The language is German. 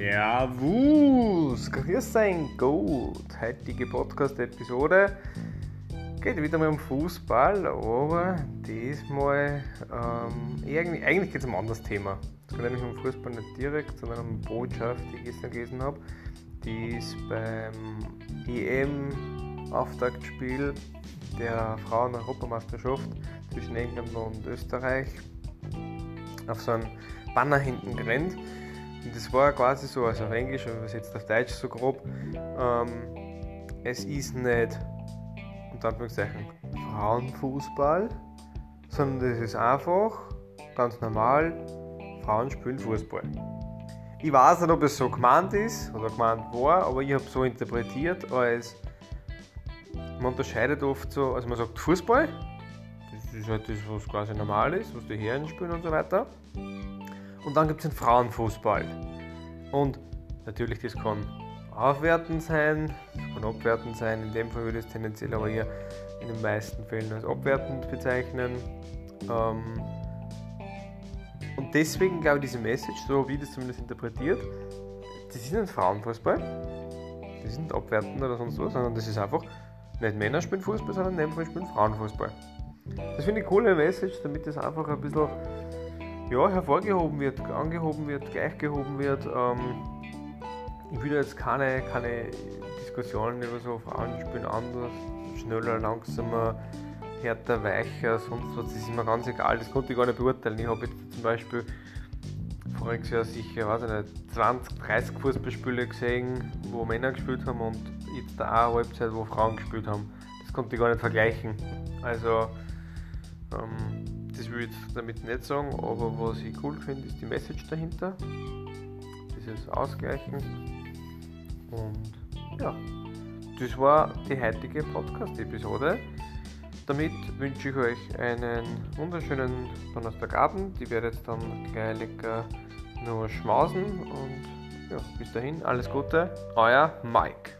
Servus, grüß sein Gut. Heutige Podcast-Episode geht wieder mal um Fußball, aber diesmal ähm, eigentlich, eigentlich geht es um ein anderes Thema. Es geht nämlich um Fußball nicht direkt, sondern um eine Botschaft, die ich gestern gelesen habe. Die ist beim EM-Auftaktspiel der Frauen-Europameisterschaft zwischen England und Österreich auf so einen Banner hinten gerannt. Das war quasi so, also auf Englisch, übersetzt auf Deutsch so grob, ähm, es ist nicht, unter Anführungszeichen, Frauenfußball, sondern das ist einfach, ganz normal, Frauen spielen Fußball. Ich weiß nicht, ob es so gemeint ist oder gemeint war, aber ich habe so interpretiert, als man unterscheidet oft so, also man sagt Fußball, das ist halt das, was quasi normal ist, was die Herren spielen und so weiter. Und dann gibt es den Frauenfußball. Und natürlich, das kann aufwertend sein, das kann abwertend sein. In dem Fall würde ich es tendenziell aber eher in den meisten Fällen als abwertend bezeichnen. Ähm, und deswegen glaube ich, diese Message, so wie das zumindest interpretiert, das ist nicht Frauenfußball, das ist nicht abwertend oder sonst was, sondern das ist einfach, nicht Männer spielen Fußball, sondern in dem Fall spielen Frauenfußball. Das finde ich eine coole Message, damit das einfach ein bisschen ja, hervorgehoben wird, angehoben wird, gleichgehoben wird. Ähm, ich will jetzt keine, keine Diskussionen über so Frauen spielen anders, schneller, langsamer, härter, weicher, sonst was, das ist mir ganz egal, das konnte ich gar nicht beurteilen. Ich habe jetzt zum Beispiel voriges Jahr sicher, weiß ich nicht, 20, 30 Fußballspiele gesehen, wo Männer gespielt haben und jetzt da eine Halbzeit, wo Frauen gespielt haben. Das konnte ich gar nicht vergleichen. Also, ähm, das will ich damit nicht sagen, aber was ich cool finde, ist die Message dahinter. Dieses Ausgleichen. Und ja, das war die heutige Podcast-Episode. Damit wünsche ich euch einen wunderschönen Donnerstagabend. Ich werde jetzt dann gleich lecker nur schmausen und ja, bis dahin alles Gute, euer Mike.